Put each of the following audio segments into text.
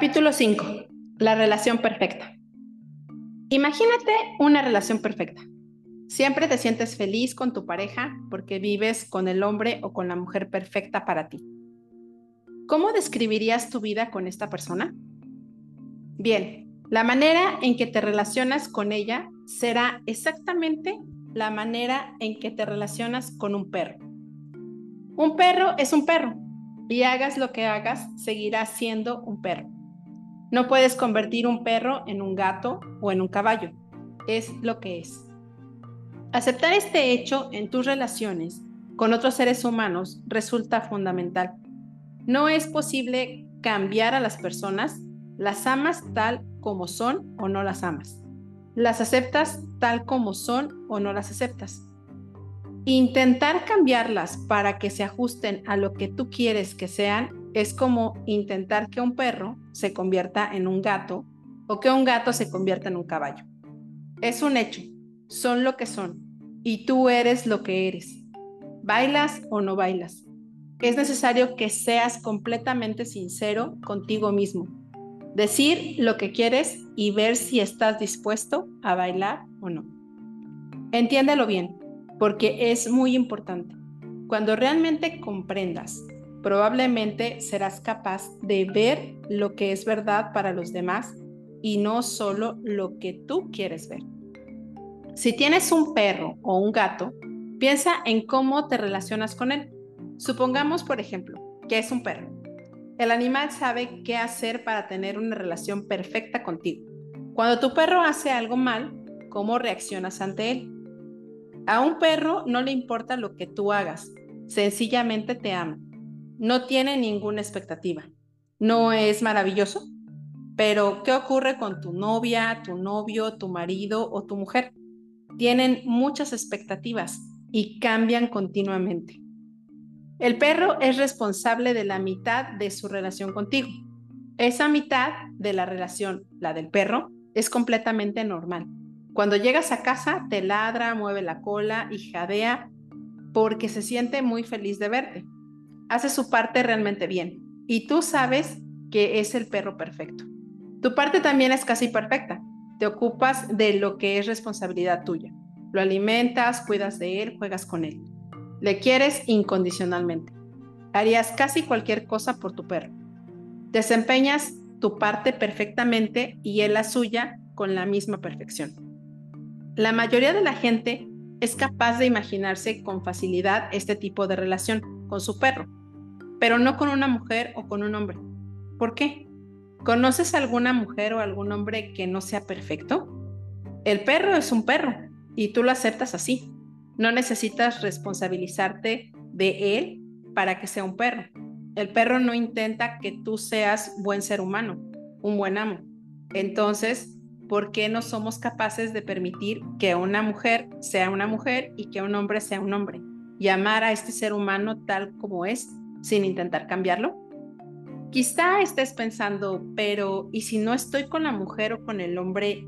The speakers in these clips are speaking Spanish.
Capítulo 5. La relación perfecta. Imagínate una relación perfecta. Siempre te sientes feliz con tu pareja porque vives con el hombre o con la mujer perfecta para ti. ¿Cómo describirías tu vida con esta persona? Bien, la manera en que te relacionas con ella será exactamente la manera en que te relacionas con un perro. Un perro es un perro y hagas lo que hagas, seguirá siendo un perro. No puedes convertir un perro en un gato o en un caballo. Es lo que es. Aceptar este hecho en tus relaciones con otros seres humanos resulta fundamental. No es posible cambiar a las personas, las amas tal como son o no las amas. Las aceptas tal como son o no las aceptas. Intentar cambiarlas para que se ajusten a lo que tú quieres que sean es como intentar que un perro se convierta en un gato o que un gato se convierta en un caballo. Es un hecho, son lo que son y tú eres lo que eres. Bailas o no bailas. Es necesario que seas completamente sincero contigo mismo. Decir lo que quieres y ver si estás dispuesto a bailar o no. Entiéndelo bien, porque es muy importante. Cuando realmente comprendas probablemente serás capaz de ver lo que es verdad para los demás y no solo lo que tú quieres ver. Si tienes un perro o un gato, piensa en cómo te relacionas con él. Supongamos, por ejemplo, que es un perro. El animal sabe qué hacer para tener una relación perfecta contigo. Cuando tu perro hace algo mal, ¿cómo reaccionas ante él? A un perro no le importa lo que tú hagas, sencillamente te ama no tiene ninguna expectativa. ¿No es maravilloso? Pero, ¿qué ocurre con tu novia, tu novio, tu marido o tu mujer? Tienen muchas expectativas y cambian continuamente. El perro es responsable de la mitad de su relación contigo. Esa mitad de la relación, la del perro, es completamente normal. Cuando llegas a casa, te ladra, mueve la cola y jadea porque se siente muy feliz de verte hace su parte realmente bien y tú sabes que es el perro perfecto. Tu parte también es casi perfecta. Te ocupas de lo que es responsabilidad tuya. Lo alimentas, cuidas de él, juegas con él. Le quieres incondicionalmente. Harías casi cualquier cosa por tu perro. Desempeñas tu parte perfectamente y él la suya con la misma perfección. La mayoría de la gente es capaz de imaginarse con facilidad este tipo de relación con su perro pero no con una mujer o con un hombre. ¿Por qué? ¿Conoces alguna mujer o algún hombre que no sea perfecto? El perro es un perro y tú lo aceptas así. No necesitas responsabilizarte de él para que sea un perro. El perro no intenta que tú seas buen ser humano, un buen amo. Entonces, ¿por qué no somos capaces de permitir que una mujer sea una mujer y que un hombre sea un hombre? Y amar a este ser humano tal como es sin intentar cambiarlo? Quizá estés pensando, pero ¿y si no estoy con la mujer o con el hombre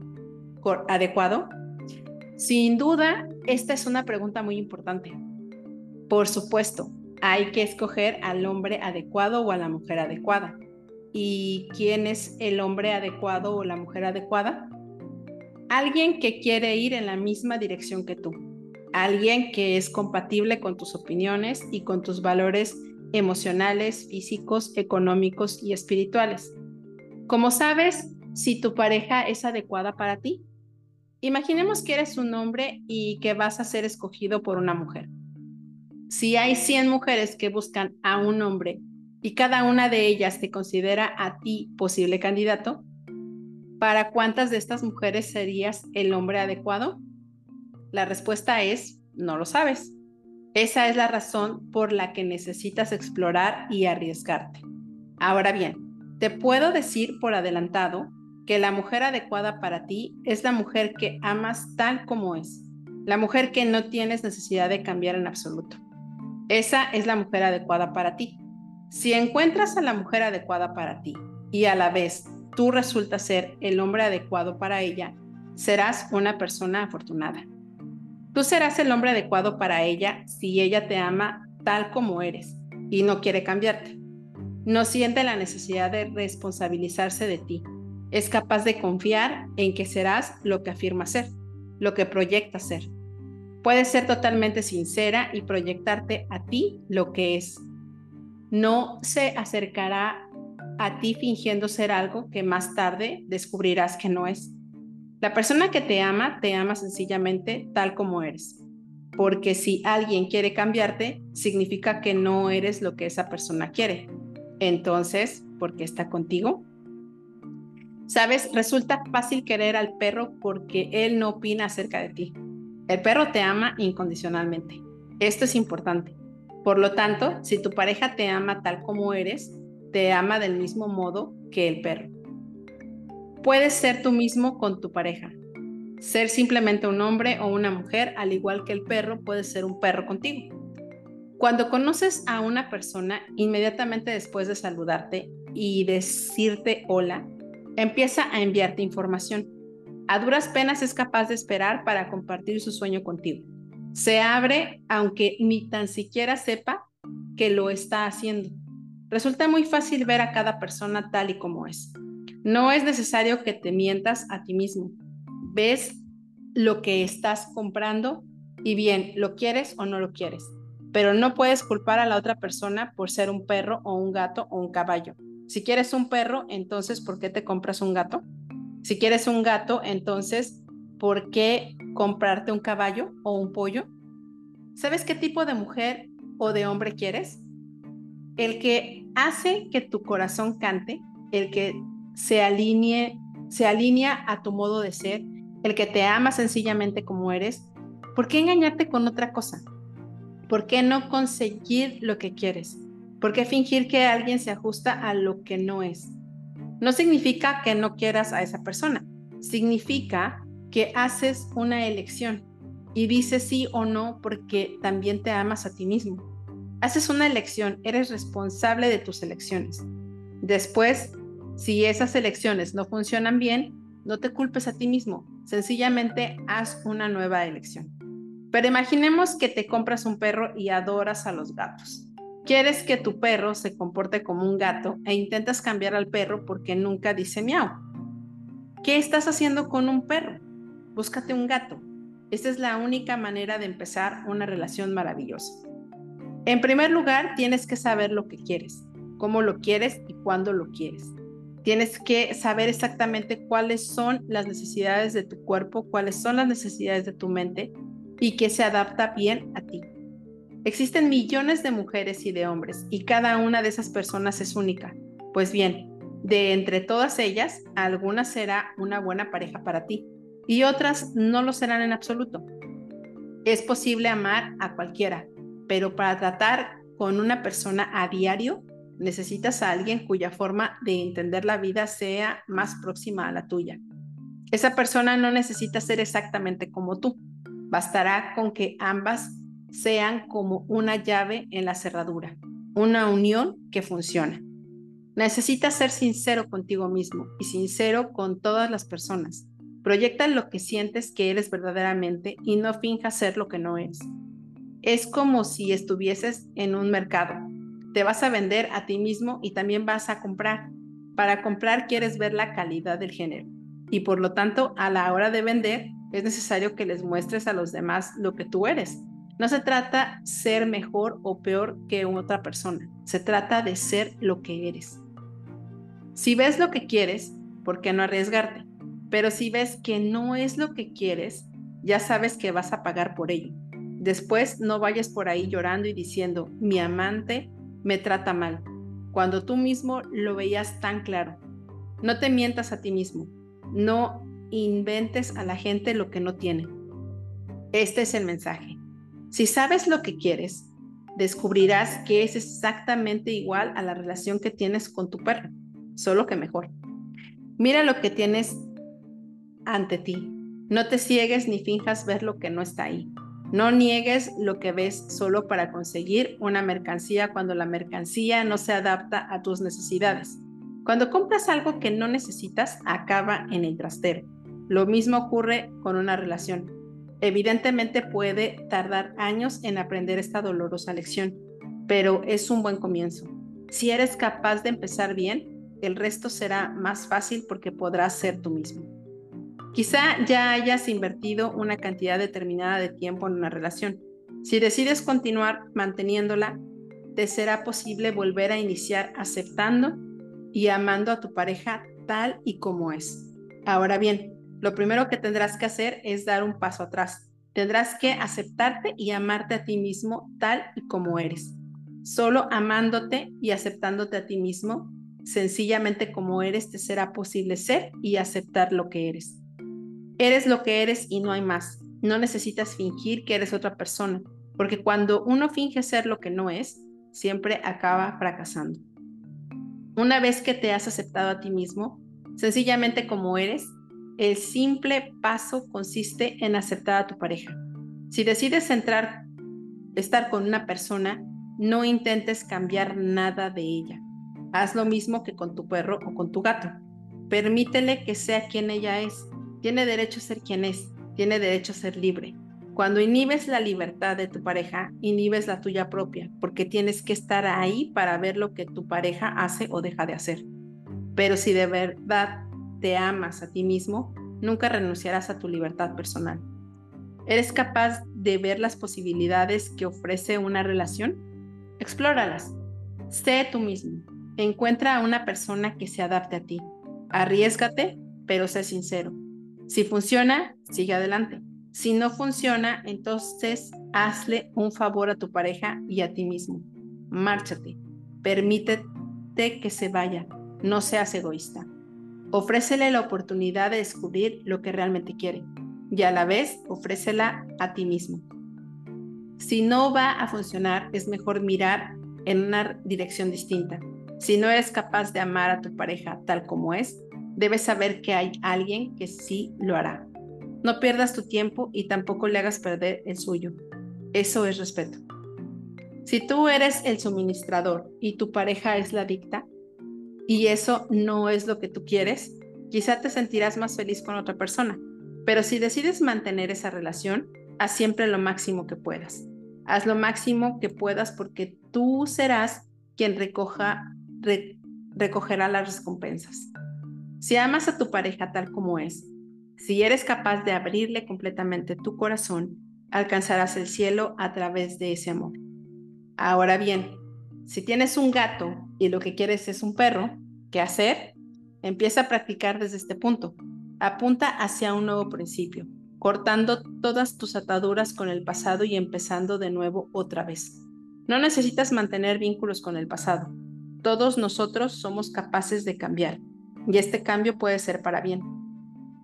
adecuado? Sin duda, esta es una pregunta muy importante. Por supuesto, hay que escoger al hombre adecuado o a la mujer adecuada. ¿Y quién es el hombre adecuado o la mujer adecuada? Alguien que quiere ir en la misma dirección que tú. Alguien que es compatible con tus opiniones y con tus valores emocionales, físicos, económicos y espirituales. ¿Cómo sabes si tu pareja es adecuada para ti? Imaginemos que eres un hombre y que vas a ser escogido por una mujer. Si hay 100 mujeres que buscan a un hombre y cada una de ellas te considera a ti posible candidato, ¿para cuántas de estas mujeres serías el hombre adecuado? La respuesta es, no lo sabes. Esa es la razón por la que necesitas explorar y arriesgarte. Ahora bien, te puedo decir por adelantado que la mujer adecuada para ti es la mujer que amas tal como es, la mujer que no tienes necesidad de cambiar en absoluto. Esa es la mujer adecuada para ti. Si encuentras a la mujer adecuada para ti y a la vez tú resultas ser el hombre adecuado para ella, serás una persona afortunada. Tú serás el hombre adecuado para ella si ella te ama tal como eres y no quiere cambiarte. No siente la necesidad de responsabilizarse de ti. Es capaz de confiar en que serás lo que afirma ser, lo que proyecta ser. Puede ser totalmente sincera y proyectarte a ti lo que es. No se acercará a ti fingiendo ser algo que más tarde descubrirás que no es. La persona que te ama, te ama sencillamente tal como eres. Porque si alguien quiere cambiarte, significa que no eres lo que esa persona quiere. Entonces, ¿por qué está contigo? Sabes, resulta fácil querer al perro porque él no opina acerca de ti. El perro te ama incondicionalmente. Esto es importante. Por lo tanto, si tu pareja te ama tal como eres, te ama del mismo modo que el perro. Puedes ser tú mismo con tu pareja. Ser simplemente un hombre o una mujer, al igual que el perro, puede ser un perro contigo. Cuando conoces a una persona, inmediatamente después de saludarte y decirte hola, empieza a enviarte información. A duras penas es capaz de esperar para compartir su sueño contigo. Se abre aunque ni tan siquiera sepa que lo está haciendo. Resulta muy fácil ver a cada persona tal y como es. No es necesario que te mientas a ti mismo. Ves lo que estás comprando y bien, lo quieres o no lo quieres. Pero no puedes culpar a la otra persona por ser un perro o un gato o un caballo. Si quieres un perro, entonces ¿por qué te compras un gato? Si quieres un gato, entonces ¿por qué comprarte un caballo o un pollo? ¿Sabes qué tipo de mujer o de hombre quieres? El que hace que tu corazón cante, el que se alinee, se alinea a tu modo de ser, el que te ama sencillamente como eres, ¿por qué engañarte con otra cosa? ¿Por qué no conseguir lo que quieres? ¿Por qué fingir que alguien se ajusta a lo que no es? No significa que no quieras a esa persona, significa que haces una elección y dices sí o no porque también te amas a ti mismo. Haces una elección, eres responsable de tus elecciones. Después si esas elecciones no funcionan bien, no te culpes a ti mismo, sencillamente haz una nueva elección. Pero imaginemos que te compras un perro y adoras a los gatos. Quieres que tu perro se comporte como un gato e intentas cambiar al perro porque nunca dice miau. ¿Qué estás haciendo con un perro? Búscate un gato. Esta es la única manera de empezar una relación maravillosa. En primer lugar, tienes que saber lo que quieres, cómo lo quieres y cuándo lo quieres. Tienes que saber exactamente cuáles son las necesidades de tu cuerpo, cuáles son las necesidades de tu mente y que se adapta bien a ti. Existen millones de mujeres y de hombres y cada una de esas personas es única. Pues bien, de entre todas ellas, alguna será una buena pareja para ti y otras no lo serán en absoluto. Es posible amar a cualquiera, pero para tratar con una persona a diario necesitas a alguien cuya forma de entender la vida sea más próxima a la tuya. Esa persona no necesita ser exactamente como tú. Bastará con que ambas sean como una llave en la cerradura, una unión que funciona. Necesitas ser sincero contigo mismo y sincero con todas las personas. Proyecta lo que sientes que eres verdaderamente y no finjas ser lo que no eres. Es como si estuvieses en un mercado te vas a vender a ti mismo y también vas a comprar. Para comprar quieres ver la calidad del género y por lo tanto a la hora de vender es necesario que les muestres a los demás lo que tú eres. No se trata ser mejor o peor que otra persona, se trata de ser lo que eres. Si ves lo que quieres, ¿por qué no arriesgarte? Pero si ves que no es lo que quieres, ya sabes que vas a pagar por ello. Después no vayas por ahí llorando y diciendo, mi amante me trata mal, cuando tú mismo lo veías tan claro. No te mientas a ti mismo, no inventes a la gente lo que no tiene. Este es el mensaje. Si sabes lo que quieres, descubrirás que es exactamente igual a la relación que tienes con tu perro, solo que mejor. Mira lo que tienes ante ti. No te ciegues ni finjas ver lo que no está ahí. No niegues lo que ves solo para conseguir una mercancía cuando la mercancía no se adapta a tus necesidades. Cuando compras algo que no necesitas, acaba en el trastero. Lo mismo ocurre con una relación. Evidentemente puede tardar años en aprender esta dolorosa lección, pero es un buen comienzo. Si eres capaz de empezar bien, el resto será más fácil porque podrás ser tú mismo. Quizá ya hayas invertido una cantidad determinada de tiempo en una relación. Si decides continuar manteniéndola, te será posible volver a iniciar aceptando y amando a tu pareja tal y como es. Ahora bien, lo primero que tendrás que hacer es dar un paso atrás. Tendrás que aceptarte y amarte a ti mismo tal y como eres. Solo amándote y aceptándote a ti mismo, sencillamente como eres, te será posible ser y aceptar lo que eres. Eres lo que eres y no hay más. No necesitas fingir que eres otra persona, porque cuando uno finge ser lo que no es, siempre acaba fracasando. Una vez que te has aceptado a ti mismo, sencillamente como eres, el simple paso consiste en aceptar a tu pareja. Si decides entrar, estar con una persona, no intentes cambiar nada de ella. Haz lo mismo que con tu perro o con tu gato. Permítele que sea quien ella es. Tiene derecho a ser quien es. Tiene derecho a ser libre. Cuando inhibes la libertad de tu pareja, inhibes la tuya propia, porque tienes que estar ahí para ver lo que tu pareja hace o deja de hacer. Pero si de verdad te amas a ti mismo, nunca renunciarás a tu libertad personal. ¿Eres capaz de ver las posibilidades que ofrece una relación? Explóralas. Sé tú mismo. Encuentra a una persona que se adapte a ti. Arriesgate, pero sé sincero. Si funciona, sigue adelante. Si no funciona, entonces hazle un favor a tu pareja y a ti mismo. Márchate. Permítete que se vaya. No seas egoísta. Ofrécele la oportunidad de descubrir lo que realmente quiere y a la vez ofrécela a ti mismo. Si no va a funcionar, es mejor mirar en una dirección distinta. Si no eres capaz de amar a tu pareja tal como es, debes saber que hay alguien que sí lo hará. No pierdas tu tiempo y tampoco le hagas perder el suyo. Eso es respeto. Si tú eres el suministrador y tu pareja es la dicta, y eso no es lo que tú quieres, quizá te sentirás más feliz con otra persona. Pero si decides mantener esa relación, haz siempre lo máximo que puedas. Haz lo máximo que puedas porque tú serás quien recoja, recogerá las recompensas. Si amas a tu pareja tal como es si eres capaz de abrirle completamente tu corazón, alcanzarás el cielo a través de ese amor. Ahora bien, si tienes un gato y lo que quieres es un perro, ¿qué hacer? Empieza a practicar desde este punto. Apunta hacia un nuevo principio, cortando todas tus ataduras con el pasado y empezando de nuevo otra vez. No necesitas mantener vínculos con el pasado. Todos nosotros somos capaces de cambiar y este cambio puede ser para bien.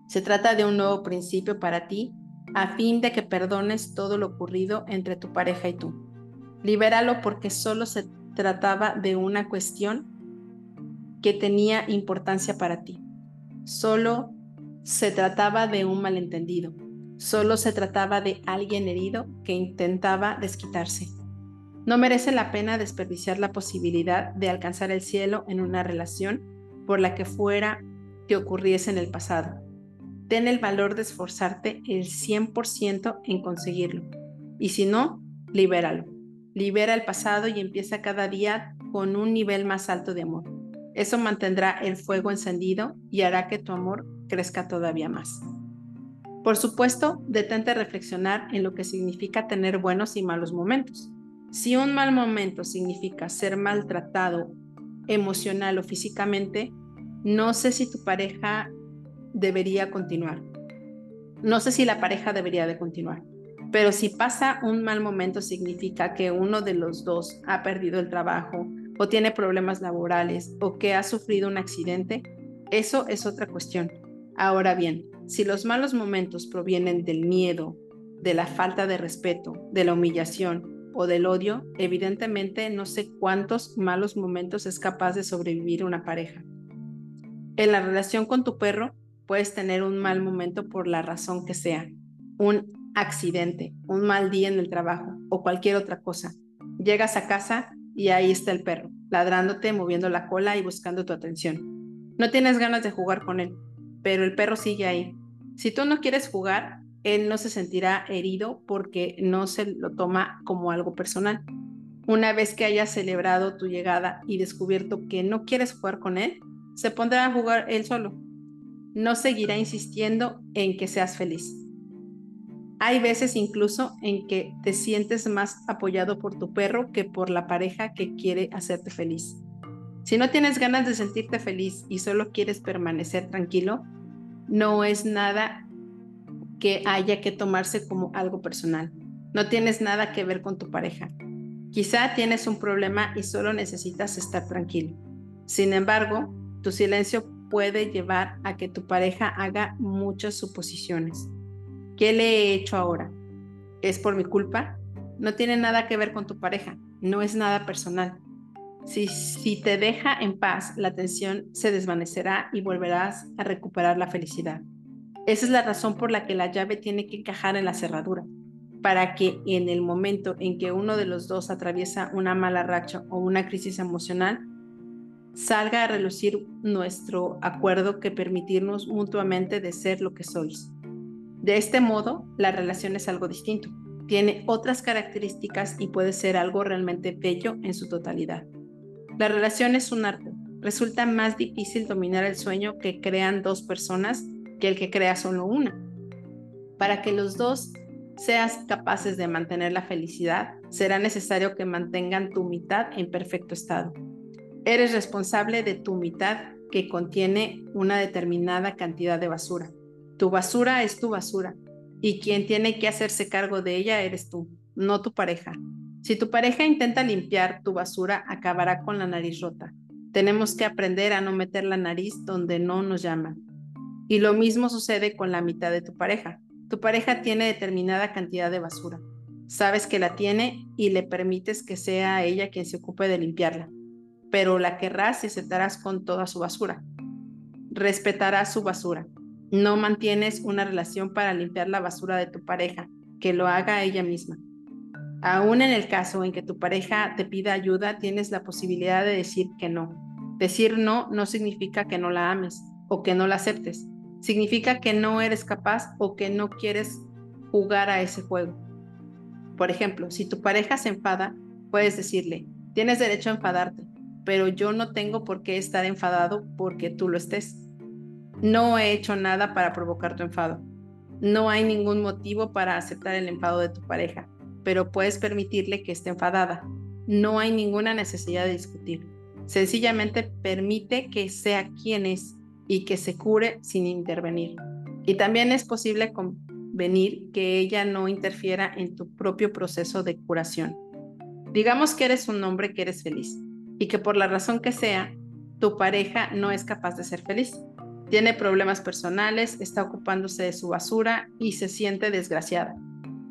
Se trata de un nuevo principio para ti a fin de que perdones todo lo ocurrido entre tu pareja y tú. Libéralo porque solo se trataba de una cuestión que tenía importancia para ti. Solo se trataba de un malentendido. Solo se trataba de alguien herido que intentaba desquitarse. No merece la pena desperdiciar la posibilidad de alcanzar el cielo en una relación por la que fuera que ocurriese en el pasado ten el valor de esforzarte el 100% en conseguirlo. Y si no, libéralo. Libera el pasado y empieza cada día con un nivel más alto de amor. Eso mantendrá el fuego encendido y hará que tu amor crezca todavía más. Por supuesto, detente a reflexionar en lo que significa tener buenos y malos momentos. Si un mal momento significa ser maltratado emocional o físicamente, no sé si tu pareja debería continuar. No sé si la pareja debería de continuar, pero si pasa un mal momento significa que uno de los dos ha perdido el trabajo o tiene problemas laborales o que ha sufrido un accidente, eso es otra cuestión. Ahora bien, si los malos momentos provienen del miedo, de la falta de respeto, de la humillación o del odio, evidentemente no sé cuántos malos momentos es capaz de sobrevivir una pareja. En la relación con tu perro, puedes tener un mal momento por la razón que sea, un accidente, un mal día en el trabajo o cualquier otra cosa. Llegas a casa y ahí está el perro, ladrándote, moviendo la cola y buscando tu atención. No tienes ganas de jugar con él, pero el perro sigue ahí. Si tú no quieres jugar, él no se sentirá herido porque no se lo toma como algo personal. Una vez que hayas celebrado tu llegada y descubierto que no quieres jugar con él, se pondrá a jugar él solo. No seguirá insistiendo en que seas feliz. Hay veces incluso en que te sientes más apoyado por tu perro que por la pareja que quiere hacerte feliz. Si no tienes ganas de sentirte feliz y solo quieres permanecer tranquilo, no es nada que haya que tomarse como algo personal. No tienes nada que ver con tu pareja. Quizá tienes un problema y solo necesitas estar tranquilo. Sin embargo, tu silencio puede llevar a que tu pareja haga muchas suposiciones. ¿Qué le he hecho ahora? ¿Es por mi culpa? No tiene nada que ver con tu pareja, no es nada personal. Si, si te deja en paz, la tensión se desvanecerá y volverás a recuperar la felicidad. Esa es la razón por la que la llave tiene que encajar en la cerradura, para que en el momento en que uno de los dos atraviesa una mala racha o una crisis emocional, salga a relucir nuestro acuerdo que permitirnos mutuamente de ser lo que sois. De este modo, la relación es algo distinto, tiene otras características y puede ser algo realmente bello en su totalidad. La relación es un arte. Resulta más difícil dominar el sueño que crean dos personas que el que crea solo una. Para que los dos seas capaces de mantener la felicidad, será necesario que mantengan tu mitad en perfecto estado. Eres responsable de tu mitad que contiene una determinada cantidad de basura. Tu basura es tu basura y quien tiene que hacerse cargo de ella eres tú, no tu pareja. Si tu pareja intenta limpiar tu basura, acabará con la nariz rota. Tenemos que aprender a no meter la nariz donde no nos llaman. Y lo mismo sucede con la mitad de tu pareja. Tu pareja tiene determinada cantidad de basura. Sabes que la tiene y le permites que sea ella quien se ocupe de limpiarla. Pero la querrás y aceptarás con toda su basura. Respetarás su basura. No mantienes una relación para limpiar la basura de tu pareja, que lo haga ella misma. Aún en el caso en que tu pareja te pida ayuda, tienes la posibilidad de decir que no. Decir no no significa que no la ames o que no la aceptes. Significa que no eres capaz o que no quieres jugar a ese juego. Por ejemplo, si tu pareja se enfada, puedes decirle, tienes derecho a enfadarte, pero yo no tengo por qué estar enfadado porque tú lo estés. No he hecho nada para provocar tu enfado. No hay ningún motivo para aceptar el enfado de tu pareja, pero puedes permitirle que esté enfadada. No hay ninguna necesidad de discutir. Sencillamente permite que sea quien es y que se cure sin intervenir. Y también es posible convenir que ella no interfiera en tu propio proceso de curación. Digamos que eres un hombre que eres feliz y que por la razón que sea, tu pareja no es capaz de ser feliz. Tiene problemas personales, está ocupándose de su basura y se siente desgraciada.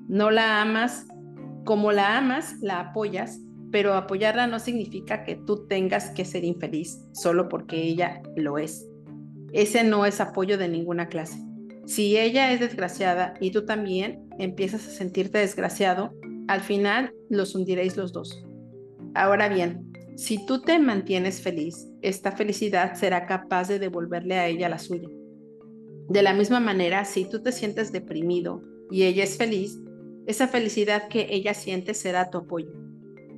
No la amas como la amas, la apoyas, pero apoyarla no significa que tú tengas que ser infeliz solo porque ella lo es. Ese no es apoyo de ninguna clase. Si ella es desgraciada y tú también empiezas a sentirte desgraciado, al final los hundiréis los dos. Ahora bien, si tú te mantienes feliz, esta felicidad será capaz de devolverle a ella la suya. De la misma manera, si tú te sientes deprimido y ella es feliz, esa felicidad que ella siente será tu apoyo.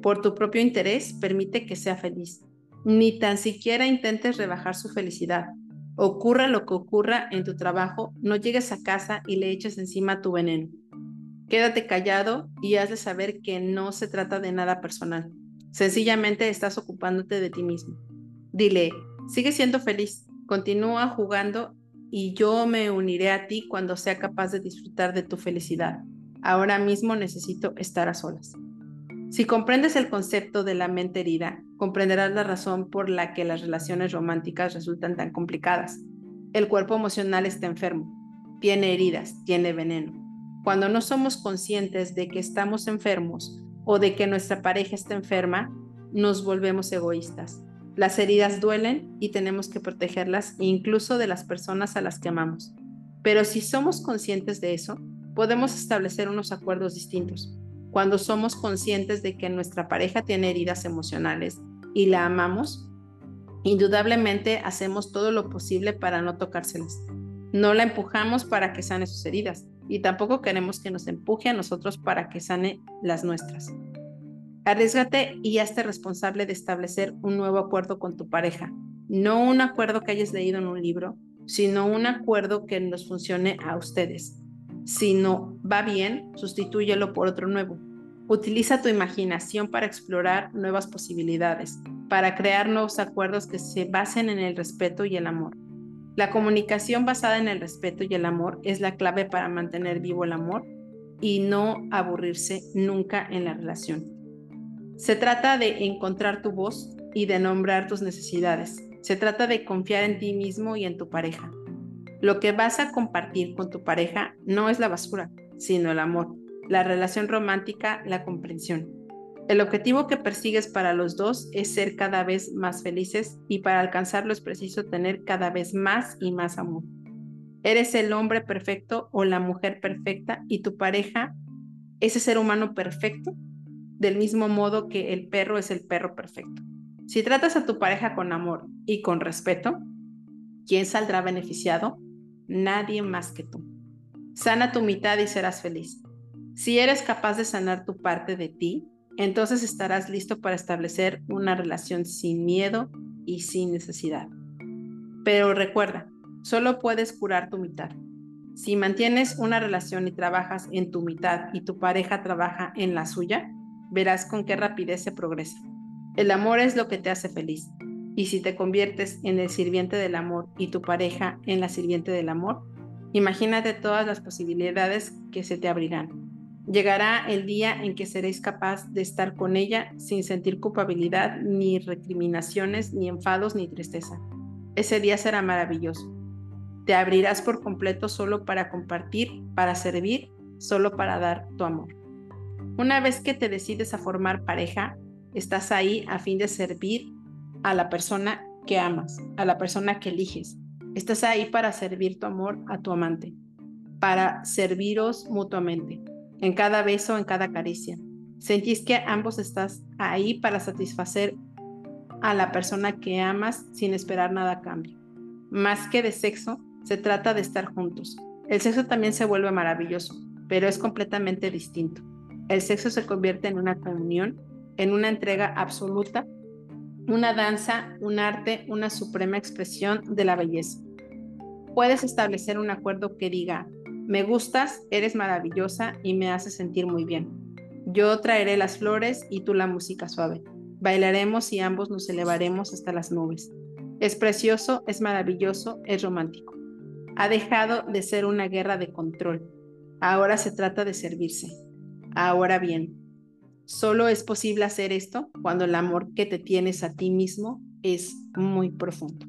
Por tu propio interés, permite que sea feliz. Ni tan siquiera intentes rebajar su felicidad. Ocurra lo que ocurra en tu trabajo, no llegues a casa y le eches encima tu veneno. Quédate callado y hazle saber que no se trata de nada personal. Sencillamente estás ocupándote de ti mismo. Dile, sigue siendo feliz, continúa jugando y yo me uniré a ti cuando sea capaz de disfrutar de tu felicidad. Ahora mismo necesito estar a solas. Si comprendes el concepto de la mente herida, comprenderás la razón por la que las relaciones románticas resultan tan complicadas. El cuerpo emocional está enfermo, tiene heridas, tiene veneno. Cuando no somos conscientes de que estamos enfermos, o de que nuestra pareja está enferma, nos volvemos egoístas. Las heridas duelen y tenemos que protegerlas incluso de las personas a las que amamos. Pero si somos conscientes de eso, podemos establecer unos acuerdos distintos. Cuando somos conscientes de que nuestra pareja tiene heridas emocionales y la amamos, indudablemente hacemos todo lo posible para no tocárselas. No la empujamos para que sane sus heridas, y tampoco queremos que nos empuje a nosotros para que sane las nuestras. Arriesgate y hazte responsable de establecer un nuevo acuerdo con tu pareja. No un acuerdo que hayas leído en un libro, sino un acuerdo que nos funcione a ustedes. Si no va bien, sustitúyelo por otro nuevo. Utiliza tu imaginación para explorar nuevas posibilidades, para crear nuevos acuerdos que se basen en el respeto y el amor. La comunicación basada en el respeto y el amor es la clave para mantener vivo el amor y no aburrirse nunca en la relación. Se trata de encontrar tu voz y de nombrar tus necesidades. Se trata de confiar en ti mismo y en tu pareja. Lo que vas a compartir con tu pareja no es la basura, sino el amor la relación romántica, la comprensión. El objetivo que persigues para los dos es ser cada vez más felices y para alcanzarlo es preciso tener cada vez más y más amor. Eres el hombre perfecto o la mujer perfecta y tu pareja, ese ser humano perfecto, del mismo modo que el perro es el perro perfecto. Si tratas a tu pareja con amor y con respeto, ¿quién saldrá beneficiado? Nadie más que tú. Sana tu mitad y serás feliz. Si eres capaz de sanar tu parte de ti, entonces estarás listo para establecer una relación sin miedo y sin necesidad. Pero recuerda, solo puedes curar tu mitad. Si mantienes una relación y trabajas en tu mitad y tu pareja trabaja en la suya, verás con qué rapidez se progresa. El amor es lo que te hace feliz. Y si te conviertes en el sirviente del amor y tu pareja en la sirviente del amor, imagínate todas las posibilidades que se te abrirán. Llegará el día en que seréis capaz de estar con ella sin sentir culpabilidad, ni recriminaciones, ni enfados, ni tristeza. Ese día será maravilloso. Te abrirás por completo solo para compartir, para servir, solo para dar tu amor. Una vez que te decides a formar pareja, estás ahí a fin de servir a la persona que amas, a la persona que eliges. Estás ahí para servir tu amor a tu amante, para serviros mutuamente en cada beso, en cada caricia. Sentís que ambos estás ahí para satisfacer a la persona que amas sin esperar nada a cambio. Más que de sexo, se trata de estar juntos. El sexo también se vuelve maravilloso, pero es completamente distinto. El sexo se convierte en una comunión, en una entrega absoluta, una danza, un arte, una suprema expresión de la belleza. Puedes establecer un acuerdo que diga, me gustas, eres maravillosa y me haces sentir muy bien. Yo traeré las flores y tú la música suave. Bailaremos y ambos nos elevaremos hasta las nubes. Es precioso, es maravilloso, es romántico. Ha dejado de ser una guerra de control. Ahora se trata de servirse. Ahora bien, solo es posible hacer esto cuando el amor que te tienes a ti mismo es muy profundo.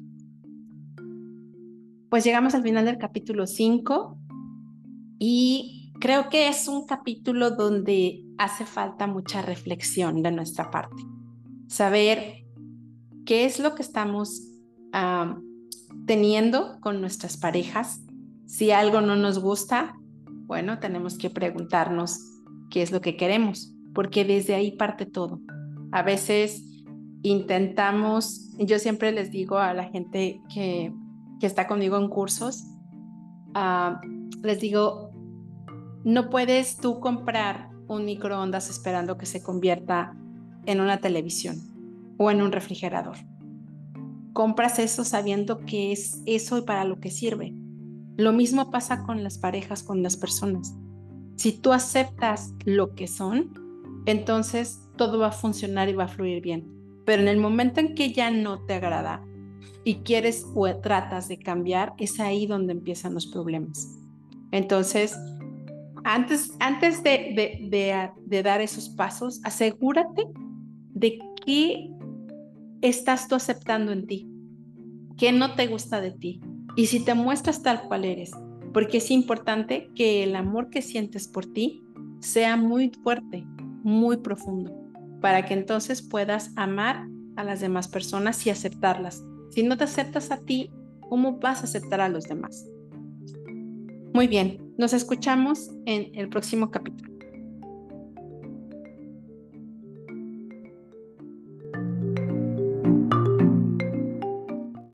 Pues llegamos al final del capítulo 5 y creo que es un capítulo donde hace falta mucha reflexión de nuestra parte. Saber qué es lo que estamos teniendo con nuestras parejas. Si algo no nos gusta, bueno, tenemos que preguntarnos qué es lo que queremos, porque desde ahí parte todo. A veces intentamos, yo siempre les digo a la gente que, que está conmigo en cursos, ah, les digo, no puedes tú comprar un microondas esperando que se convierta en una televisión o en un refrigerador. Compras eso sabiendo que es eso y para lo que sirve. Lo mismo pasa con las parejas, con las personas. Si tú aceptas lo que son, entonces todo va a funcionar y va a fluir bien. Pero en el momento en que ya no te agrada y quieres o tratas de cambiar, es ahí donde empiezan los problemas. Entonces, antes, antes de, dar esos pasos, asegúrate de qué estás tú aceptando en ti, qué no te gusta de ti. Y si te muestras tal cual eres, porque es importante que el amor que sientes por ti sea muy fuerte, muy profundo, para que entonces puedas amar a las demás personas y aceptarlas. Si no te aceptas a ti, ¿cómo vas a aceptar a los demás? Muy bien, nos escuchamos en el próximo capítulo.